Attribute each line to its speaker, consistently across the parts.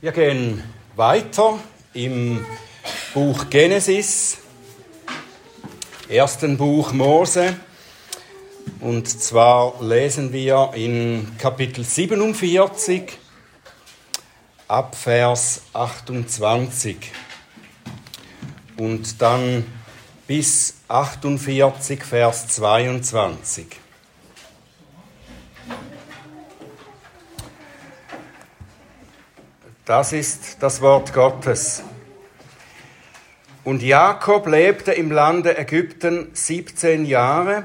Speaker 1: Wir gehen weiter im Buch Genesis, ersten Buch Mose. Und zwar lesen wir in Kapitel 47 ab Vers 28 und dann bis 48 Vers 22. Das ist das Wort Gottes. Und Jakob lebte im Lande Ägypten 17 Jahre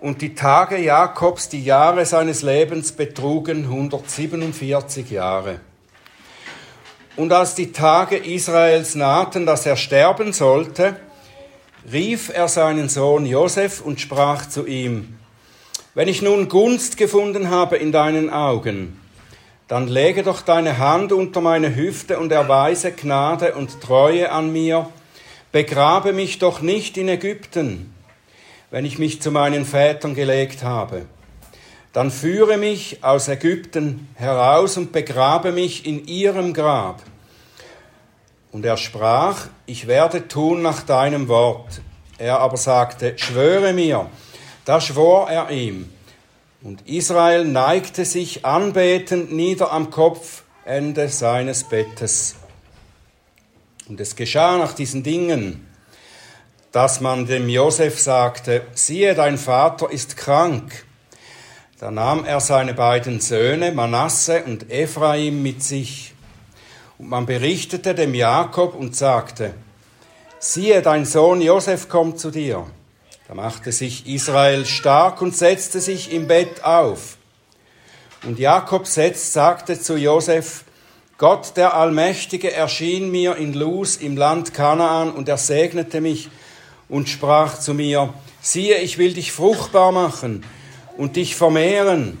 Speaker 1: und die Tage Jakobs, die Jahre seines Lebens betrugen 147 Jahre. Und als die Tage Israels nahten, dass er sterben sollte, rief er seinen Sohn Josef und sprach zu ihm, wenn ich nun Gunst gefunden habe in deinen Augen, dann lege doch deine Hand unter meine Hüfte und erweise Gnade und Treue an mir, begrabe mich doch nicht in Ägypten, wenn ich mich zu meinen Vätern gelegt habe. Dann führe mich aus Ägypten heraus und begrabe mich in ihrem Grab. Und er sprach, ich werde tun nach deinem Wort. Er aber sagte, schwöre mir. Da schwor er ihm. Und Israel neigte sich anbetend nieder am Kopfende seines Bettes. Und es geschah nach diesen Dingen, dass man dem Josef sagte, siehe, dein Vater ist krank. Da nahm er seine beiden Söhne, Manasse und Ephraim, mit sich. Und man berichtete dem Jakob und sagte, siehe, dein Sohn Josef kommt zu dir. Da machte sich Israel stark und setzte sich im Bett auf. Und Jakob setzt, sagte zu Josef, Gott der Allmächtige erschien mir in Luz im Land Kanaan und er segnete mich und sprach zu mir, siehe, ich will dich fruchtbar machen und dich vermehren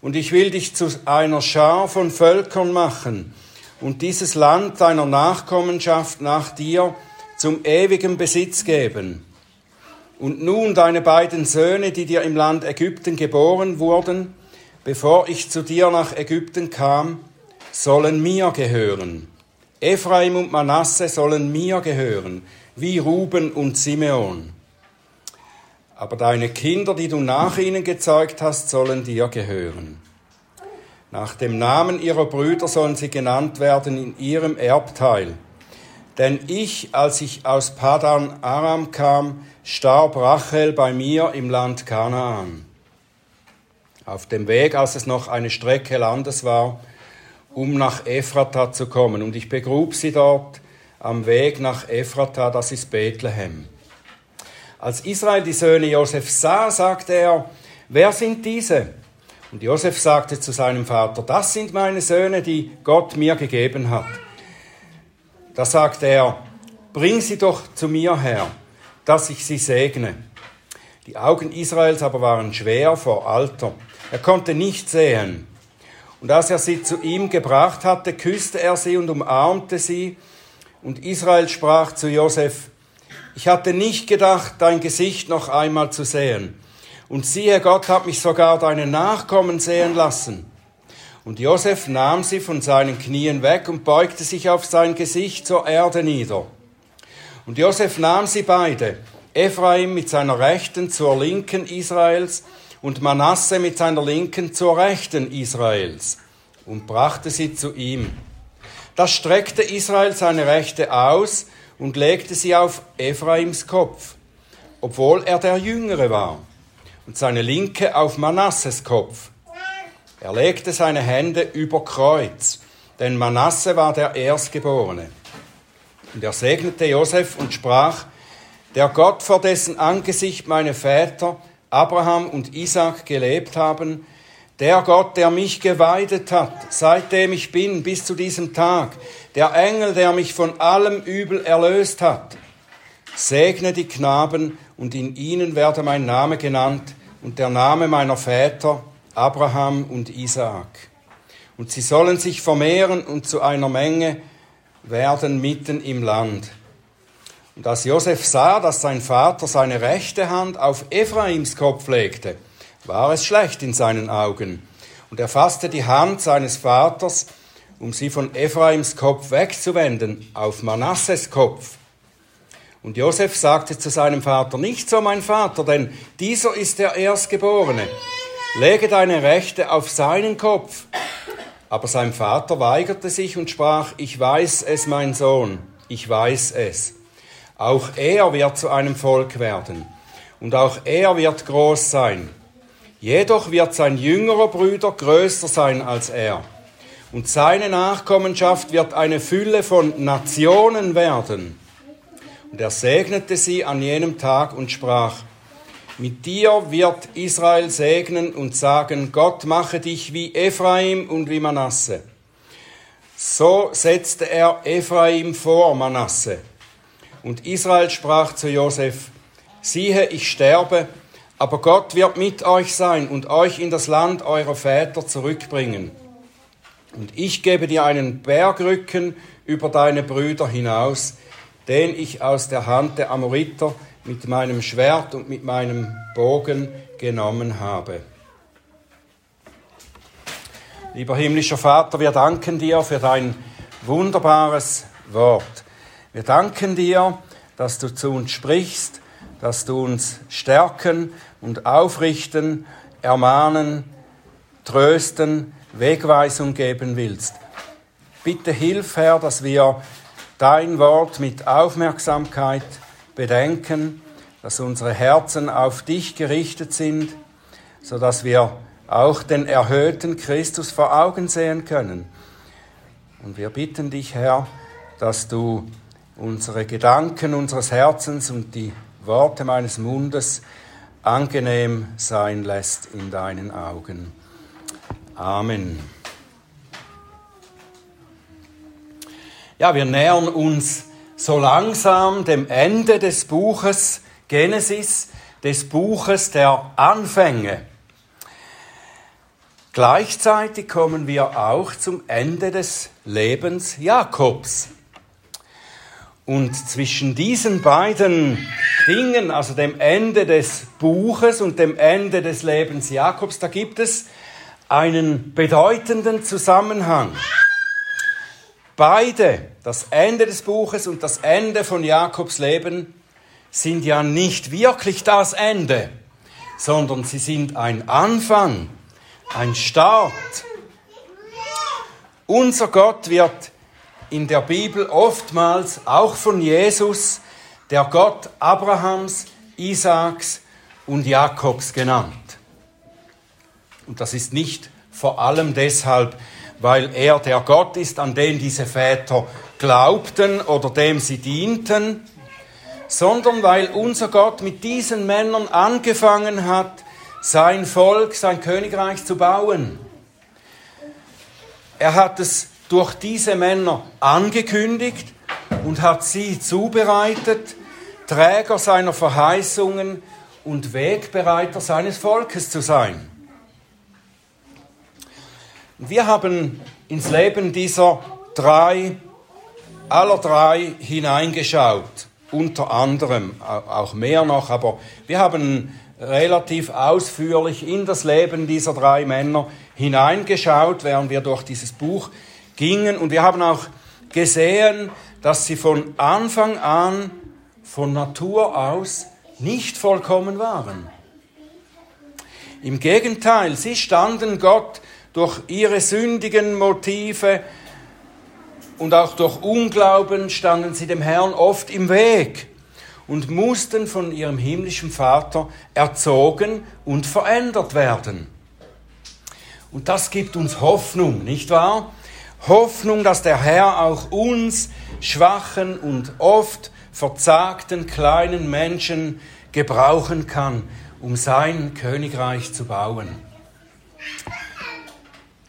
Speaker 1: und ich will dich zu einer Schar von Völkern machen und dieses Land deiner Nachkommenschaft nach dir zum ewigen Besitz geben. Und nun deine beiden Söhne, die dir im Land Ägypten geboren wurden, bevor ich zu dir nach Ägypten kam, sollen mir gehören. Ephraim und Manasse sollen mir gehören, wie Ruben und Simeon. Aber deine Kinder, die du nach ihnen gezeugt hast, sollen dir gehören. Nach dem Namen ihrer Brüder sollen sie genannt werden in ihrem Erbteil. Denn ich, als ich aus Padan Aram kam, starb Rachel bei mir im Land Kanaan. Auf dem Weg, als es noch eine Strecke Landes war, um nach Ephrata zu kommen. Und ich begrub sie dort am Weg nach Ephrata, das ist Bethlehem. Als Israel die Söhne Josef sah, sagte er, wer sind diese? Und Josef sagte zu seinem Vater, das sind meine Söhne, die Gott mir gegeben hat. Da sagte er, bring sie doch zu mir her dass ich sie segne. Die Augen Israels aber waren schwer vor Alter. Er konnte nicht sehen. Und als er sie zu ihm gebracht hatte, küsste er sie und umarmte sie. Und Israel sprach zu Josef, ich hatte nicht gedacht, dein Gesicht noch einmal zu sehen. Und siehe, Gott hat mich sogar deine Nachkommen sehen lassen. Und Josef nahm sie von seinen Knien weg und beugte sich auf sein Gesicht zur Erde nieder. Und Josef nahm sie beide, Ephraim mit seiner Rechten zur Linken Israels und Manasse mit seiner Linken zur Rechten Israels und brachte sie zu ihm. Da streckte Israel seine Rechte aus und legte sie auf Ephraims Kopf, obwohl er der Jüngere war, und seine Linke auf Manasses Kopf. Er legte seine Hände über Kreuz, denn Manasse war der Erstgeborene. Und er segnete Josef und sprach, der Gott, vor dessen Angesicht meine Väter Abraham und Isaac gelebt haben, der Gott, der mich geweidet hat, seitdem ich bin bis zu diesem Tag, der Engel, der mich von allem Übel erlöst hat, segne die Knaben und in ihnen werde mein Name genannt und der Name meiner Väter Abraham und Isaak. Und sie sollen sich vermehren und zu einer Menge werden mitten im Land. Und als Josef sah, dass sein Vater seine rechte Hand auf Ephraims Kopf legte, war es schlecht in seinen Augen. Und er fasste die Hand seines Vaters um sie von Ephraims Kopf wegzuwenden, auf Manasses Kopf. Und Josef sagte zu seinem Vater, nicht so mein Vater, denn dieser ist der Erstgeborene. Lege deine Rechte auf seinen Kopf. Aber sein Vater weigerte sich und sprach, ich weiß es, mein Sohn, ich weiß es. Auch er wird zu einem Volk werden und auch er wird groß sein. Jedoch wird sein jüngerer Bruder größer sein als er. Und seine Nachkommenschaft wird eine Fülle von Nationen werden. Und er segnete sie an jenem Tag und sprach, mit dir wird Israel segnen und sagen, Gott mache dich wie Ephraim und wie Manasse. So setzte er Ephraim vor Manasse. Und Israel sprach zu Josef, siehe, ich sterbe, aber Gott wird mit euch sein und euch in das Land eurer Väter zurückbringen. Und ich gebe dir einen Bergrücken über deine Brüder hinaus, den ich aus der Hand der Amoriter mit meinem Schwert und mit meinem Bogen genommen habe. Lieber himmlischer Vater, wir danken dir für dein wunderbares Wort. Wir danken dir, dass du zu uns sprichst, dass du uns stärken und aufrichten, ermahnen, trösten, Wegweisung geben willst. Bitte hilf, Herr, dass wir dein Wort mit Aufmerksamkeit bedenken, dass unsere Herzen auf dich gerichtet sind, so dass wir auch den erhöhten Christus vor Augen sehen können. Und wir bitten dich, Herr, dass du unsere Gedanken unseres Herzens und die Worte meines Mundes angenehm sein lässt in deinen Augen. Amen. Ja, wir nähern uns so langsam dem Ende des Buches Genesis, des Buches der Anfänge. Gleichzeitig kommen wir auch zum Ende des Lebens Jakobs. Und zwischen diesen beiden Dingen, also dem Ende des Buches und dem Ende des Lebens Jakobs, da gibt es einen bedeutenden Zusammenhang. Beide, das Ende des Buches und das Ende von Jakobs Leben, sind ja nicht wirklich das Ende, sondern sie sind ein Anfang, ein Start. Unser Gott wird in der Bibel oftmals auch von Jesus der Gott Abrahams, Isaaks und Jakobs genannt. Und das ist nicht vor allem deshalb, weil er der Gott ist, an den diese Väter glaubten oder dem sie dienten, sondern weil unser Gott mit diesen Männern angefangen hat, sein Volk, sein Königreich zu bauen. Er hat es durch diese Männer angekündigt und hat sie zubereitet, Träger seiner Verheißungen und Wegbereiter seines Volkes zu sein. Wir haben ins Leben dieser drei, aller drei hineingeschaut, unter anderem, auch mehr noch, aber wir haben relativ ausführlich in das Leben dieser drei Männer hineingeschaut, während wir durch dieses Buch gingen. Und wir haben auch gesehen, dass sie von Anfang an, von Natur aus, nicht vollkommen waren. Im Gegenteil, sie standen Gott durch ihre sündigen Motive und auch durch Unglauben standen sie dem Herrn oft im Weg und mussten von ihrem himmlischen Vater erzogen und verändert werden. Und das gibt uns Hoffnung, nicht wahr? Hoffnung, dass der Herr auch uns schwachen und oft verzagten kleinen Menschen gebrauchen kann, um sein Königreich zu bauen.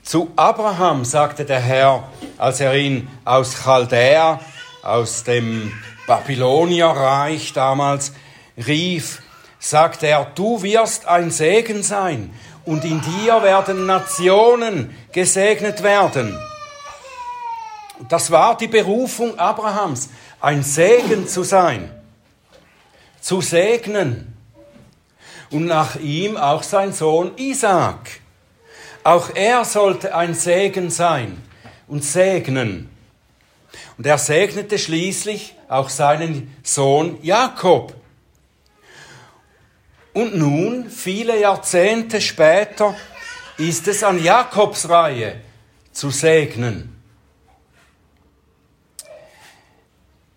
Speaker 1: Zu Abraham sagte der Herr, als er ihn aus Chaldäa, aus dem Babylonierreich damals rief, sagte er, du wirst ein Segen sein und in dir werden Nationen gesegnet werden. Das war die Berufung Abrahams, ein Segen zu sein, zu segnen. Und nach ihm auch sein Sohn Isaac. Auch er sollte ein Segen sein und segnen. Und er segnete schließlich auch seinen Sohn Jakob. Und nun, viele Jahrzehnte später, ist es an Jakobs Reihe zu segnen.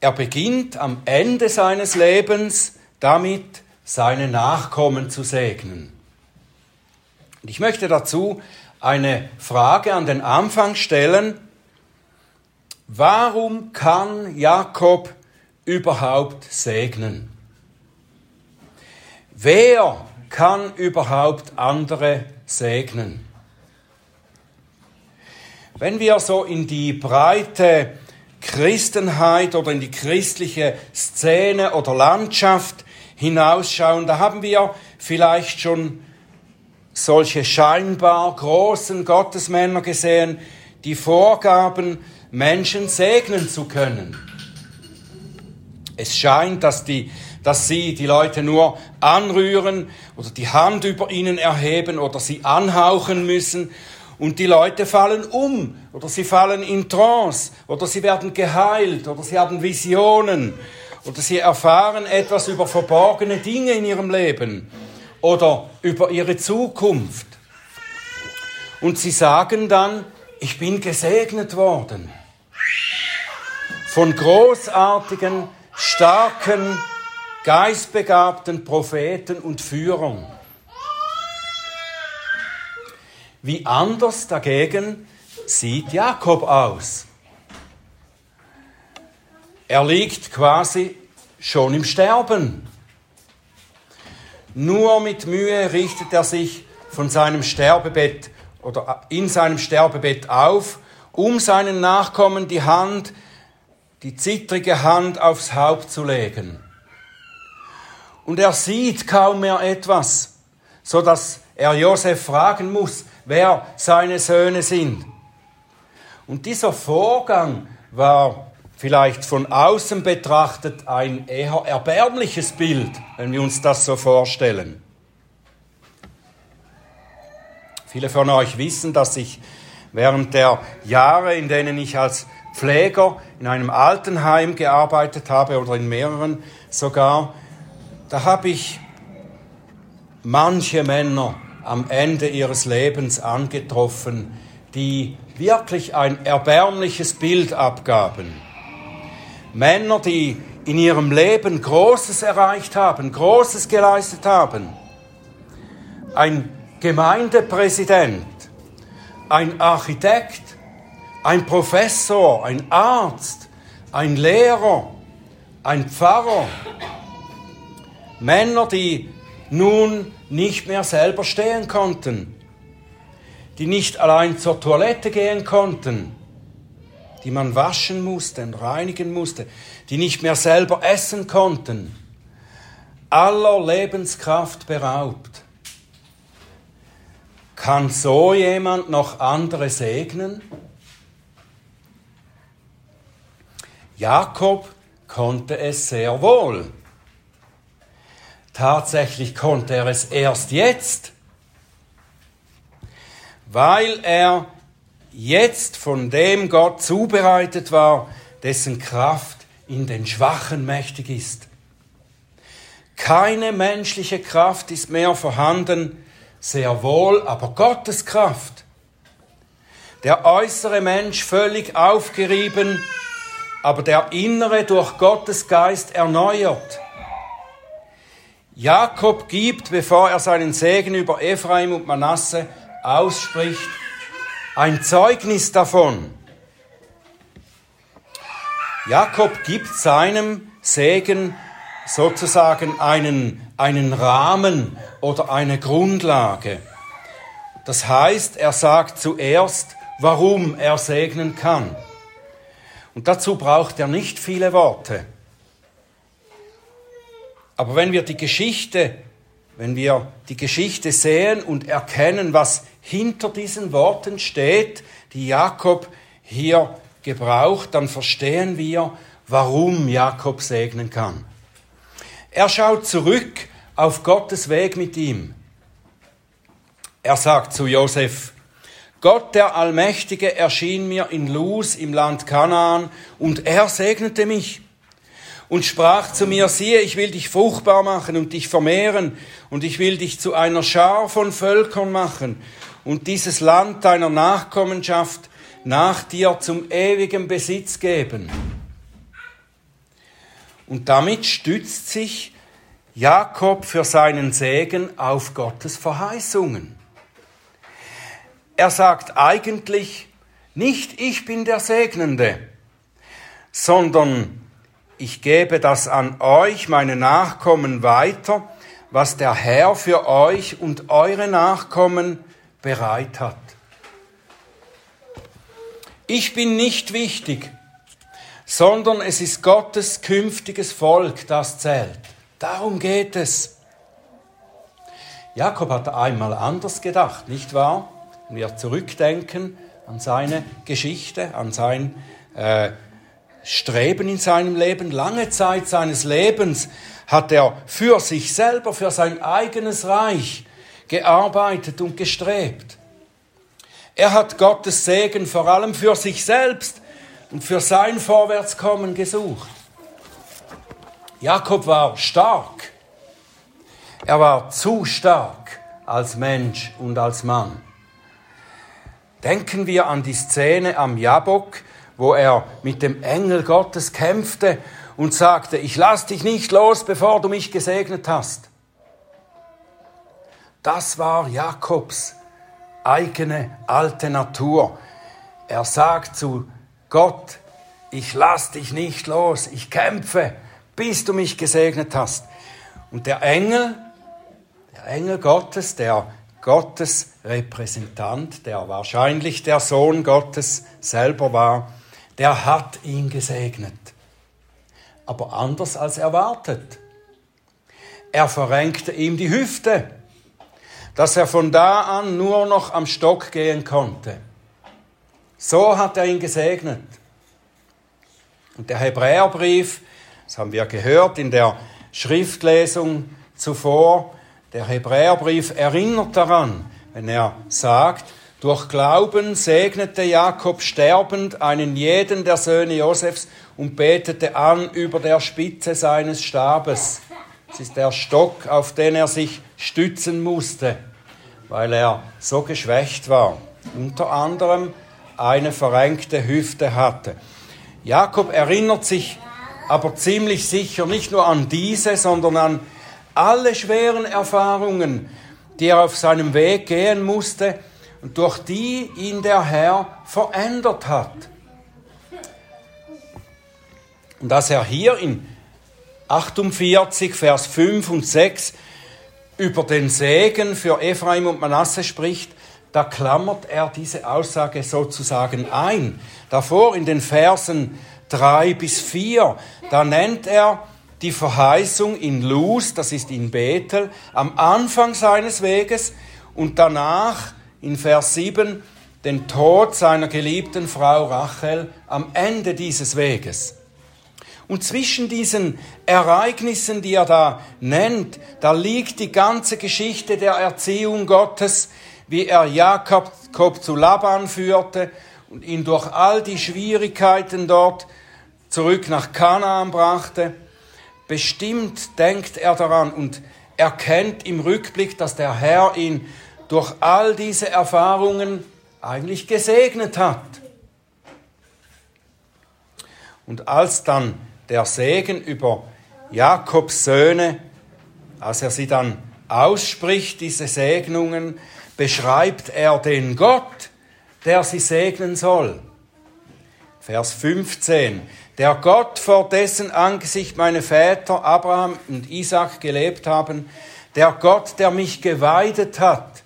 Speaker 1: Er beginnt am Ende seines Lebens damit, seine Nachkommen zu segnen. Und ich möchte dazu eine Frage an den Anfang stellen. Warum kann Jakob überhaupt segnen? Wer kann überhaupt andere segnen? Wenn wir so in die breite Christenheit oder in die christliche Szene oder Landschaft hinausschauen, da haben wir vielleicht schon solche scheinbar großen Gottesmänner gesehen, die vorgaben, Menschen segnen zu können. Es scheint, dass, die, dass sie die Leute nur anrühren oder die Hand über ihnen erheben oder sie anhauchen müssen und die Leute fallen um oder sie fallen in Trance oder sie werden geheilt oder sie haben Visionen oder sie erfahren etwas über verborgene Dinge in ihrem Leben oder über ihre Zukunft. Und sie sagen dann, ich bin gesegnet worden von großartigen, starken, geistbegabten Propheten und Führern. Wie anders dagegen sieht Jakob aus. Er liegt quasi schon im Sterben. Nur mit Mühe richtet er sich von seinem Sterbebett oder in seinem Sterbebett auf, um seinen Nachkommen die Hand, die zittrige Hand aufs Haupt zu legen. Und er sieht kaum mehr etwas, so dass er Josef fragen muss, wer seine Söhne sind. Und dieser Vorgang war vielleicht von außen betrachtet ein eher erbärmliches Bild, wenn wir uns das so vorstellen. Viele von euch wissen, dass ich während der Jahre, in denen ich als Pfleger in einem Altenheim gearbeitet habe oder in mehreren sogar, da habe ich manche Männer am Ende ihres Lebens angetroffen, die wirklich ein erbärmliches Bild abgaben. Männer, die in ihrem Leben Großes erreicht haben, Großes geleistet haben. Ein Gemeindepräsident, ein Architekt, ein Professor, ein Arzt, ein Lehrer, ein Pfarrer. Männer, die nun nicht mehr selber stehen konnten, die nicht allein zur Toilette gehen konnten, die man waschen musste und reinigen musste, die nicht mehr selber essen konnten, aller Lebenskraft beraubt. Kann so jemand noch andere segnen? Jakob konnte es sehr wohl. Tatsächlich konnte er es erst jetzt, weil er jetzt von dem Gott zubereitet war, dessen Kraft in den Schwachen mächtig ist. Keine menschliche Kraft ist mehr vorhanden, sehr wohl aber Gottes Kraft. Der äußere Mensch völlig aufgerieben, aber der innere durch Gottes Geist erneuert. Jakob gibt, bevor er seinen Segen über Ephraim und Manasse ausspricht, ein Zeugnis davon. Jakob gibt seinem Segen sozusagen einen, einen Rahmen oder eine Grundlage. Das heißt, er sagt zuerst, warum er segnen kann. Und dazu braucht er nicht viele Worte. Aber wenn wir die Geschichte, wenn wir die Geschichte sehen und erkennen, was hinter diesen Worten steht, die Jakob hier gebraucht, dann verstehen wir, warum Jakob segnen kann. Er schaut zurück auf Gottes Weg mit ihm. Er sagt zu Josef, Gott der Allmächtige erschien mir in Luz im Land Kanaan und er segnete mich und sprach zu mir, siehe, ich will dich fruchtbar machen und dich vermehren und ich will dich zu einer Schar von Völkern machen und dieses Land deiner Nachkommenschaft nach dir zum ewigen Besitz geben. Und damit stützt sich Jakob für seinen Segen auf Gottes Verheißungen. Er sagt eigentlich nicht, ich bin der Segnende, sondern ich gebe das an euch, meine Nachkommen, weiter, was der Herr für euch und eure Nachkommen bereit hat. Ich bin nicht wichtig, sondern es ist Gottes künftiges Volk, das zählt. Darum geht es. Jakob hat einmal anders gedacht, nicht wahr? Wenn wir zurückdenken an seine Geschichte, an sein äh, Streben in seinem Leben. Lange Zeit seines Lebens hat er für sich selber, für sein eigenes Reich gearbeitet und gestrebt. Er hat Gottes Segen vor allem für sich selbst und für sein Vorwärtskommen gesucht. Jakob war stark. Er war zu stark als Mensch und als Mann. Denken wir an die Szene am Jabok, wo er mit dem Engel Gottes kämpfte und sagte, ich lass dich nicht los, bevor du mich gesegnet hast. Das war Jakobs eigene alte Natur. Er sagt zu Gott, ich lass dich nicht los, ich kämpfe, bis du mich gesegnet hast. Und der Engel, der Engel Gottes, der Gottes Repräsentant, der wahrscheinlich der Sohn Gottes selber war, der hat ihn gesegnet. Aber anders als erwartet. Er verrenkte ihm die Hüfte, dass er von da an nur noch am Stock gehen konnte. So hat er ihn gesegnet. Und der Hebräerbrief, das haben wir gehört in der Schriftlesung zuvor, der Hebräerbrief erinnert daran, wenn er sagt, durch Glauben segnete Jakob sterbend einen jeden der Söhne Josefs und betete an über der Spitze seines Stabes. Es ist der Stock, auf den er sich stützen musste, weil er so geschwächt war. Unter anderem eine verrenkte Hüfte hatte. Jakob erinnert sich aber ziemlich sicher nicht nur an diese, sondern an alle schweren Erfahrungen, die er auf seinem Weg gehen musste, und durch die ihn der Herr verändert hat. Und dass er hier in 48, Vers 5 und 6 über den Segen für Ephraim und Manasse spricht, da klammert er diese Aussage sozusagen ein. Davor in den Versen 3 bis 4, da nennt er die Verheißung in Luz, das ist in Bethel, am Anfang seines Weges und danach in Vers 7 den Tod seiner geliebten Frau Rachel am Ende dieses Weges. Und zwischen diesen Ereignissen, die er da nennt, da liegt die ganze Geschichte der Erziehung Gottes, wie er Jakob zu Laban führte und ihn durch all die Schwierigkeiten dort zurück nach Kanaan brachte. Bestimmt denkt er daran und erkennt im Rückblick, dass der Herr ihn durch all diese Erfahrungen eigentlich gesegnet hat. Und als dann der Segen über Jakobs Söhne, als er sie dann ausspricht, diese Segnungen, beschreibt er den Gott, der sie segnen soll. Vers 15. Der Gott, vor dessen Angesicht meine Väter Abraham und Isaac gelebt haben, der Gott, der mich geweidet hat,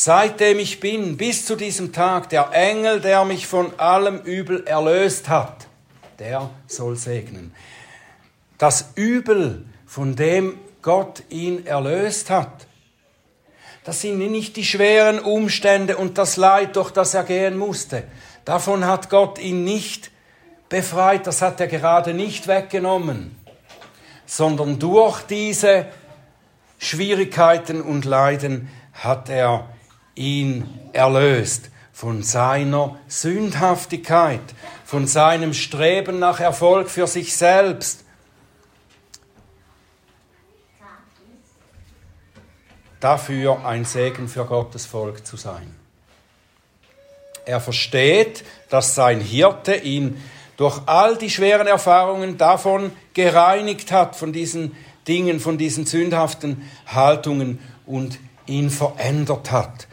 Speaker 1: seitdem ich bin, bis zu diesem Tag, der Engel, der mich von allem Übel erlöst hat, der soll segnen. Das Übel, von dem Gott ihn erlöst hat, das sind nicht die schweren Umstände und das Leid, durch das er gehen musste. Davon hat Gott ihn nicht befreit, das hat er gerade nicht weggenommen, sondern durch diese Schwierigkeiten und Leiden hat er ihn erlöst von seiner Sündhaftigkeit, von seinem Streben nach Erfolg für sich selbst. Dafür ein Segen für Gottes Volk zu sein. Er versteht, dass sein Hirte ihn durch all die schweren Erfahrungen davon gereinigt hat, von diesen Dingen, von diesen sündhaften Haltungen und ihn verändert hat.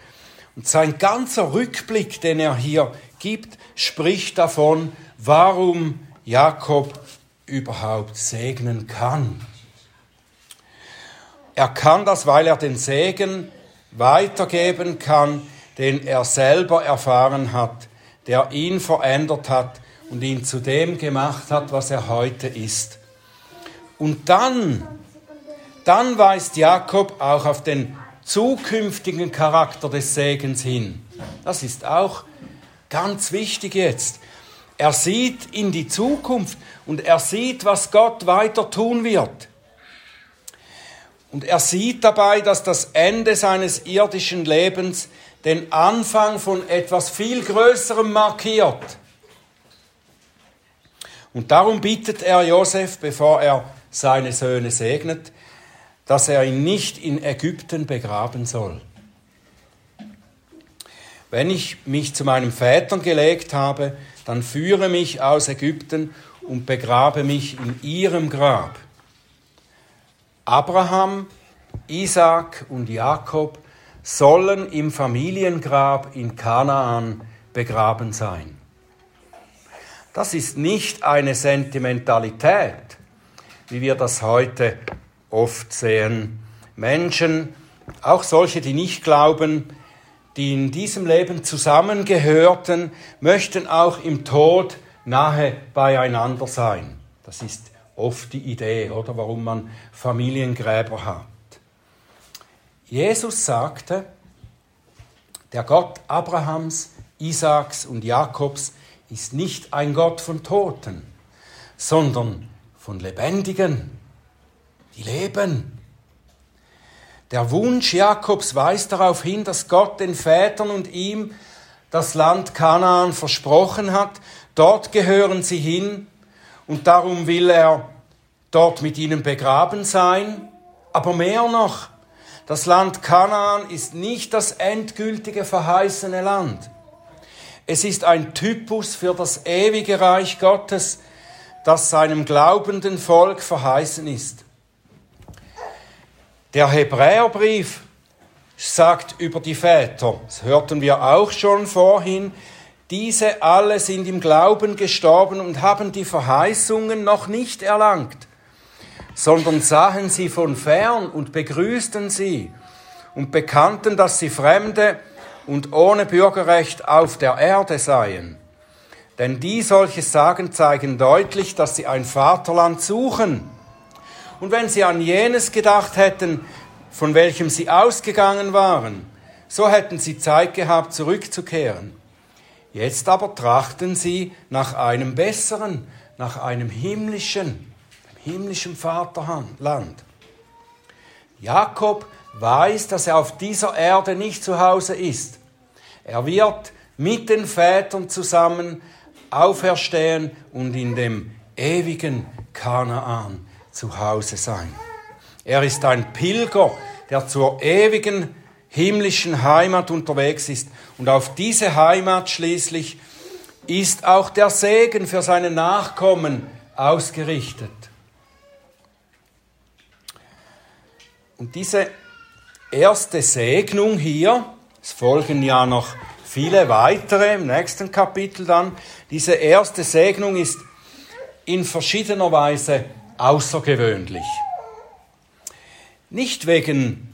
Speaker 1: Und sein ganzer Rückblick, den er hier gibt, spricht davon, warum Jakob überhaupt segnen kann. Er kann das, weil er den Segen weitergeben kann, den er selber erfahren hat, der ihn verändert hat und ihn zu dem gemacht hat, was er heute ist. Und dann, dann weist Jakob auch auf den zukünftigen Charakter des Segens hin. Das ist auch ganz wichtig jetzt. Er sieht in die Zukunft und er sieht, was Gott weiter tun wird. Und er sieht dabei, dass das Ende seines irdischen Lebens den Anfang von etwas viel Größerem markiert. Und darum bittet er Josef, bevor er seine Söhne segnet, dass er ihn nicht in Ägypten begraben soll. Wenn ich mich zu meinen Vätern gelegt habe, dann führe mich aus Ägypten und begrabe mich in ihrem Grab. Abraham, Isaac und Jakob sollen im Familiengrab in Kanaan begraben sein. Das ist nicht eine Sentimentalität, wie wir das heute oft sehen. Menschen, auch solche, die nicht glauben, die in diesem Leben zusammengehörten, möchten auch im Tod nahe beieinander sein. Das ist oft die Idee, oder warum man Familiengräber hat. Jesus sagte, der Gott Abrahams, Isaaks und Jakobs ist nicht ein Gott von Toten, sondern von Lebendigen, die leben. Der Wunsch Jakobs weist darauf hin, dass Gott den Vätern und ihm das Land Kanaan versprochen hat. Dort gehören sie hin und darum will er dort mit ihnen begraben sein. Aber mehr noch, das Land Kanaan ist nicht das endgültige verheißene Land. Es ist ein Typus für das ewige Reich Gottes, das seinem glaubenden Volk verheißen ist. Der Hebräerbrief sagt über die Väter, das hörten wir auch schon vorhin, diese alle sind im Glauben gestorben und haben die Verheißungen noch nicht erlangt, sondern sahen sie von fern und begrüßten sie und bekannten, dass sie Fremde und ohne Bürgerrecht auf der Erde seien. Denn die solche Sagen zeigen deutlich, dass sie ein Vaterland suchen. Und wenn sie an jenes gedacht hätten, von welchem sie ausgegangen waren, so hätten sie Zeit gehabt, zurückzukehren. Jetzt aber trachten sie nach einem besseren, nach einem himmlischen, himmlischen Vaterland. Jakob weiß, dass er auf dieser Erde nicht zu Hause ist. Er wird mit den Vätern zusammen auferstehen und in dem ewigen Kanaan zu Hause sein. Er ist ein Pilger, der zur ewigen himmlischen Heimat unterwegs ist. Und auf diese Heimat schließlich ist auch der Segen für seine Nachkommen ausgerichtet. Und diese erste Segnung hier, es folgen ja noch viele weitere im nächsten Kapitel dann, diese erste Segnung ist in verschiedener Weise außergewöhnlich. Nicht wegen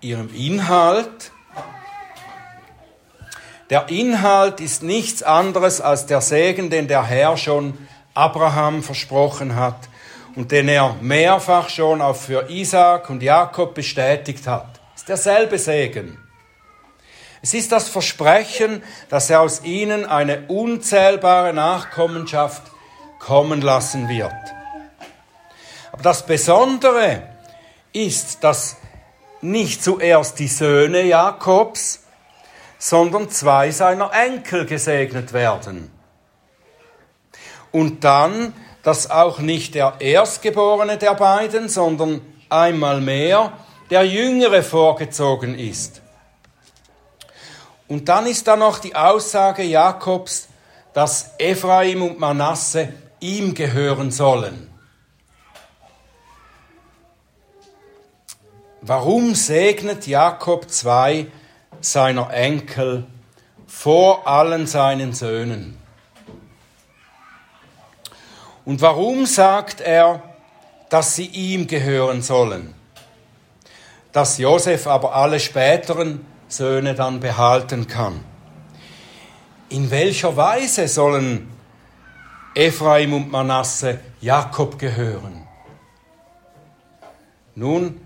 Speaker 1: ihrem Inhalt. Der Inhalt ist nichts anderes als der Segen, den der Herr schon Abraham versprochen hat und den er mehrfach schon auch für Isaac und Jakob bestätigt hat. Es ist derselbe Segen. Es ist das Versprechen, dass er aus ihnen eine unzählbare Nachkommenschaft kommen lassen wird. Aber das Besondere ist, dass nicht zuerst die Söhne Jakobs, sondern zwei seiner Enkel gesegnet werden. Und dann, dass auch nicht der Erstgeborene der beiden, sondern einmal mehr der Jüngere vorgezogen ist. Und dann ist da noch die Aussage Jakobs, dass Ephraim und Manasse ihm gehören sollen. Warum segnet Jakob zwei seiner Enkel vor allen seinen Söhnen? Und warum sagt er, dass sie ihm gehören sollen? Dass Josef aber alle späteren Söhne dann behalten kann. In welcher Weise sollen Ephraim und Manasse Jakob gehören? Nun,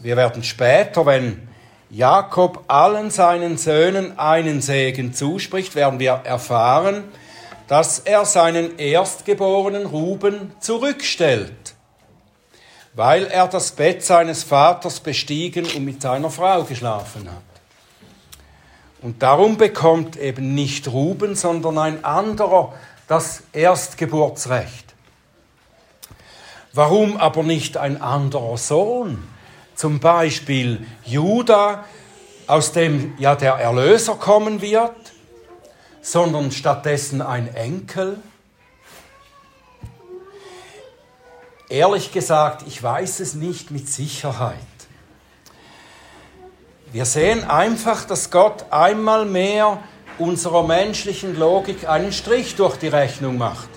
Speaker 1: wir werden später, wenn Jakob allen seinen Söhnen einen Segen zuspricht, werden wir erfahren, dass er seinen erstgeborenen Ruben zurückstellt, weil er das Bett seines Vaters bestiegen und mit seiner Frau geschlafen hat. Und darum bekommt eben nicht Ruben, sondern ein anderer das Erstgeburtsrecht. Warum aber nicht ein anderer Sohn? Zum Beispiel Judah, aus dem ja der Erlöser kommen wird, sondern stattdessen ein Enkel? Ehrlich gesagt, ich weiß es nicht mit Sicherheit. Wir sehen einfach, dass Gott einmal mehr unserer menschlichen Logik einen Strich durch die Rechnung macht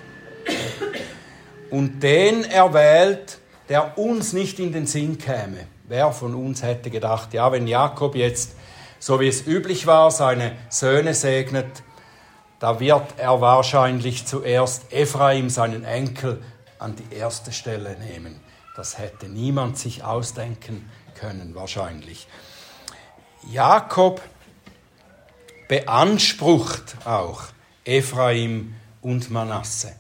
Speaker 1: und den erwählt, der uns nicht in den Sinn käme. Wer von uns hätte gedacht, ja, wenn Jakob jetzt, so wie es üblich war, seine Söhne segnet, da wird er wahrscheinlich zuerst Ephraim, seinen Enkel, an die erste Stelle nehmen. Das hätte niemand sich ausdenken können, wahrscheinlich. Jakob beansprucht auch Ephraim und Manasse.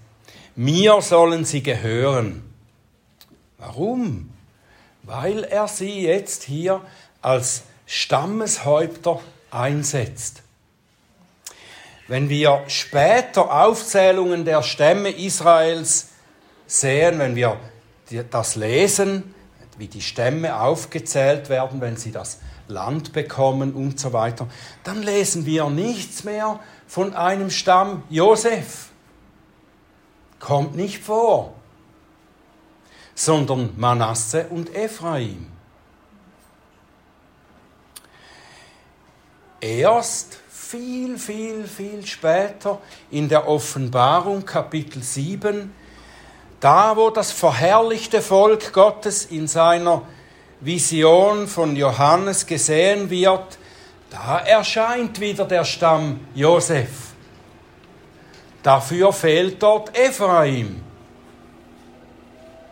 Speaker 1: Mir sollen sie gehören. Warum? Weil er sie jetzt hier als Stammeshäupter einsetzt. Wenn wir später Aufzählungen der Stämme Israels sehen, wenn wir das lesen, wie die Stämme aufgezählt werden, wenn sie das Land bekommen und so weiter, dann lesen wir nichts mehr von einem Stamm Josef. Kommt nicht vor, sondern Manasse und Ephraim. Erst viel, viel, viel später in der Offenbarung Kapitel 7, da wo das verherrlichte Volk Gottes in seiner Vision von Johannes gesehen wird, da erscheint wieder der Stamm Josef. Dafür fehlt dort Ephraim.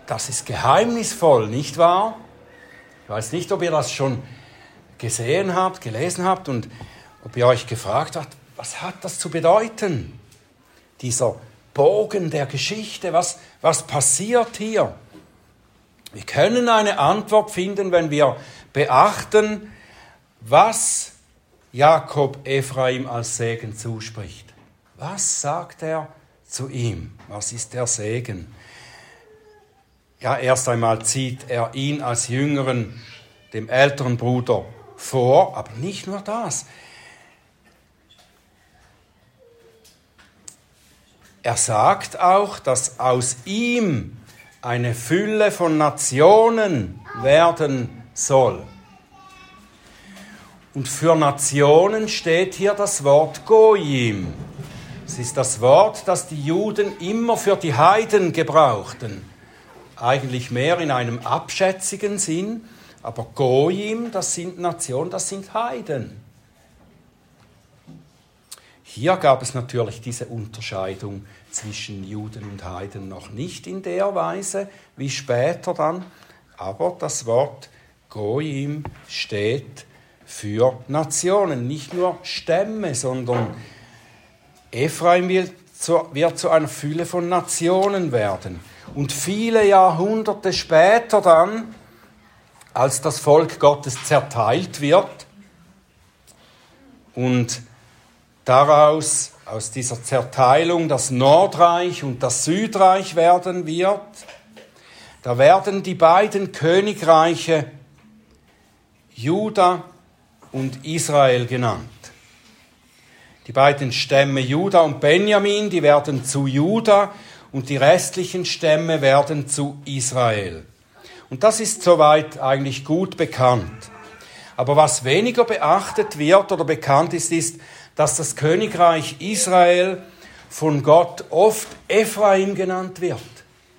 Speaker 1: Das ist geheimnisvoll, nicht wahr? Ich weiß nicht, ob ihr das schon gesehen habt, gelesen habt und ob ihr euch gefragt habt, was hat das zu bedeuten? Dieser Bogen der Geschichte, was, was passiert hier? Wir können eine Antwort finden, wenn wir beachten, was Jakob Ephraim als Segen zuspricht. Was sagt er zu ihm? Was ist der Segen? Ja, erst einmal zieht er ihn als Jüngeren, dem älteren Bruder, vor, aber nicht nur das. Er sagt auch, dass aus ihm eine Fülle von Nationen werden soll. Und für Nationen steht hier das Wort Goyim. Es ist das Wort, das die Juden immer für die Heiden gebrauchten. Eigentlich mehr in einem abschätzigen Sinn, aber Goyim, das sind Nationen, das sind Heiden. Hier gab es natürlich diese Unterscheidung zwischen Juden und Heiden noch nicht in der Weise wie später dann, aber das Wort Goyim steht für Nationen, nicht nur Stämme, sondern Ephraim wird zu, wird zu einer Fülle von Nationen werden. Und viele Jahrhunderte später dann, als das Volk Gottes zerteilt wird, und daraus, aus dieser Zerteilung, das Nordreich und das Südreich werden wird. Da werden die beiden Königreiche Juda und Israel genannt. Die beiden Stämme Juda und Benjamin, die werden zu Juda und die restlichen Stämme werden zu Israel. Und das ist soweit eigentlich gut bekannt. Aber was weniger beachtet wird oder bekannt ist, ist, dass das Königreich Israel von Gott oft Ephraim genannt wird.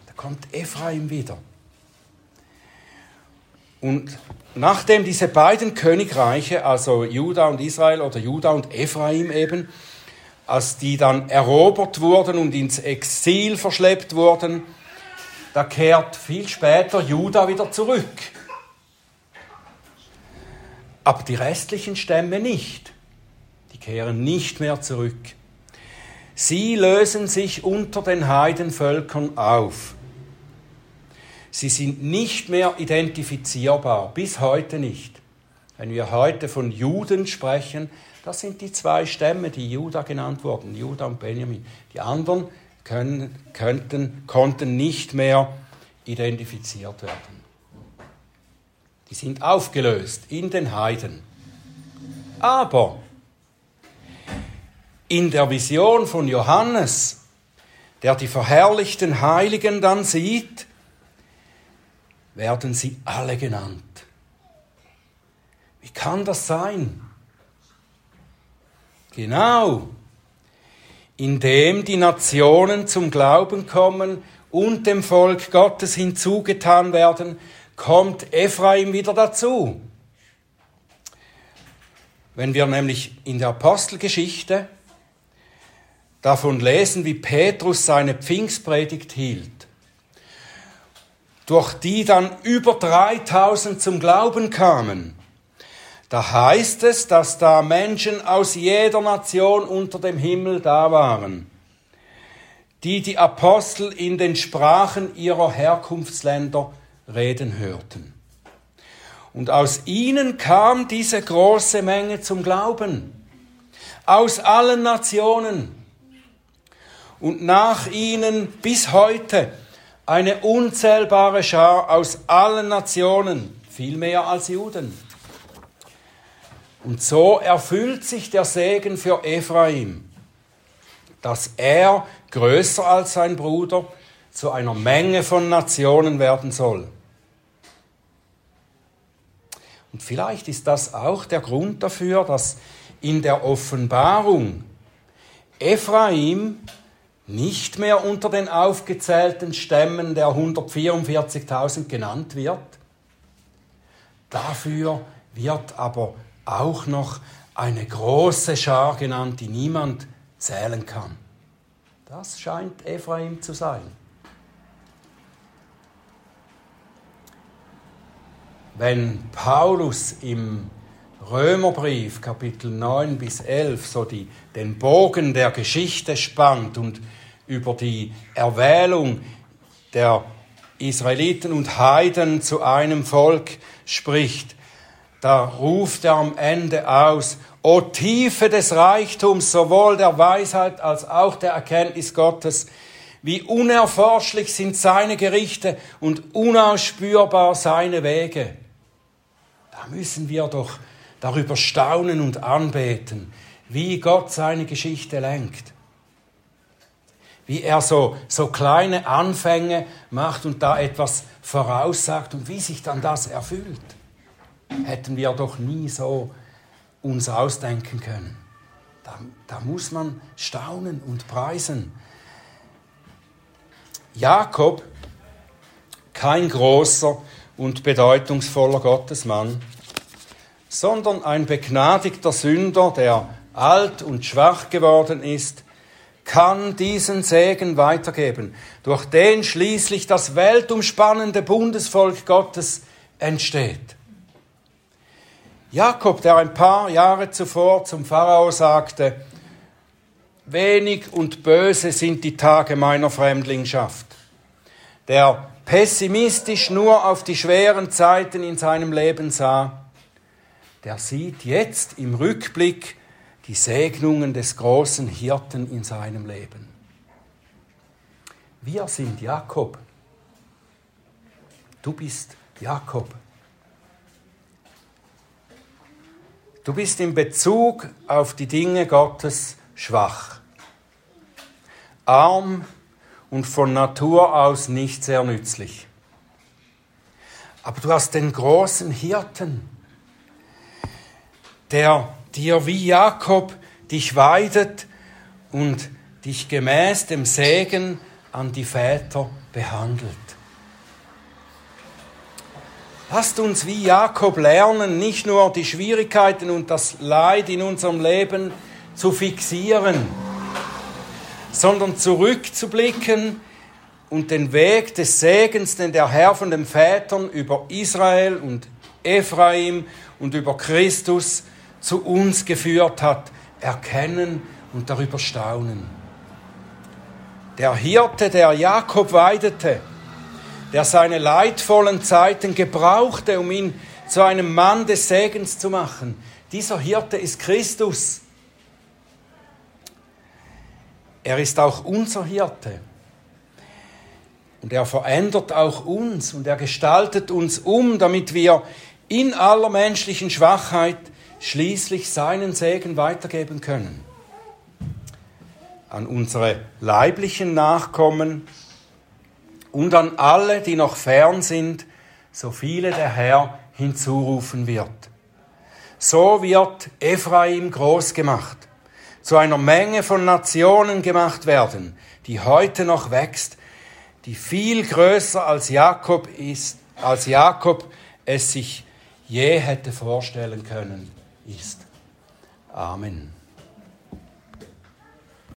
Speaker 1: Da kommt Ephraim wieder. Und nachdem diese beiden Königreiche, also Juda und Israel oder Juda und Ephraim eben, als die dann erobert wurden und ins Exil verschleppt wurden, da kehrt viel später Juda wieder zurück. Aber die restlichen Stämme nicht. Die kehren nicht mehr zurück. Sie lösen sich unter den Heidenvölkern auf. Sie sind nicht mehr identifizierbar, bis heute nicht. Wenn wir heute von Juden sprechen, das sind die zwei Stämme, die Juda genannt wurden, Juda und Benjamin. Die anderen können, könnten, konnten nicht mehr identifiziert werden. Die sind aufgelöst in den Heiden. Aber in der Vision von Johannes, der die verherrlichten Heiligen dann sieht, werden sie alle genannt. Wie kann das sein? Genau, indem die Nationen zum Glauben kommen und dem Volk Gottes hinzugetan werden, kommt Ephraim wieder dazu. Wenn wir nämlich in der Apostelgeschichte davon lesen, wie Petrus seine Pfingstpredigt hielt, durch die dann über 3000 zum Glauben kamen. Da heißt es, dass da Menschen aus jeder Nation unter dem Himmel da waren, die die Apostel in den Sprachen ihrer Herkunftsländer reden hörten. Und aus ihnen kam diese große Menge zum Glauben, aus allen Nationen. Und nach ihnen bis heute eine unzählbare Schar aus allen Nationen, viel mehr als Juden. Und so erfüllt sich der Segen für Ephraim, dass er größer als sein Bruder zu einer Menge von Nationen werden soll. Und vielleicht ist das auch der Grund dafür, dass in der Offenbarung Ephraim nicht mehr unter den aufgezählten Stämmen der 144.000 genannt wird. Dafür wird aber auch noch eine große Schar genannt, die niemand zählen kann. Das scheint Ephraim zu sein. Wenn Paulus im Römerbrief Kapitel 9 bis 11 so die, den Bogen der Geschichte spannt und über die Erwählung der Israeliten und Heiden zu einem Volk spricht, da ruft er am Ende aus, O Tiefe des Reichtums, sowohl der Weisheit als auch der Erkenntnis Gottes, wie unerforschlich sind seine Gerichte und unausspürbar seine Wege. Da müssen wir doch darüber staunen und anbeten, wie Gott seine Geschichte lenkt wie er so, so kleine Anfänge macht und da etwas voraussagt und wie sich dann das erfüllt. Hätten wir doch nie so uns ausdenken können. Da, da muss man staunen und preisen. Jakob, kein großer und bedeutungsvoller Gottesmann, sondern ein begnadigter Sünder, der alt und schwach geworden ist, kann diesen Segen weitergeben, durch den schließlich das weltumspannende Bundesvolk Gottes entsteht. Jakob, der ein paar Jahre zuvor zum Pharao sagte, wenig und böse sind die Tage meiner Fremdlingschaft, der pessimistisch nur auf die schweren Zeiten in seinem Leben sah, der sieht jetzt im Rückblick die Segnungen des großen Hirten in seinem Leben. Wir sind Jakob. Du bist Jakob. Du bist in Bezug auf die Dinge Gottes schwach, arm und von Natur aus nicht sehr nützlich. Aber du hast den großen Hirten, der dir wie Jakob dich weidet und dich gemäß dem Segen an die Väter behandelt. Lasst uns wie Jakob lernen, nicht nur die Schwierigkeiten und das Leid in unserem Leben zu fixieren, sondern zurückzublicken und den Weg des Segens, den der Herr von den Vätern über Israel und Ephraim und über Christus zu uns geführt hat, erkennen und darüber staunen. Der Hirte, der Jakob weidete, der seine leidvollen Zeiten gebrauchte, um ihn zu einem Mann des Segens zu machen. Dieser Hirte ist Christus. Er ist auch unser Hirte. Und er verändert auch uns und er gestaltet uns um, damit wir in aller menschlichen Schwachheit schließlich seinen Segen weitergeben können. An unsere leiblichen Nachkommen, und an alle, die noch fern sind, so viele der Herr hinzurufen wird. So wird Ephraim groß gemacht, zu einer Menge von Nationen gemacht werden, die heute noch wächst, die viel größer als Jakob ist, als Jakob es sich je hätte vorstellen können, ist. Amen.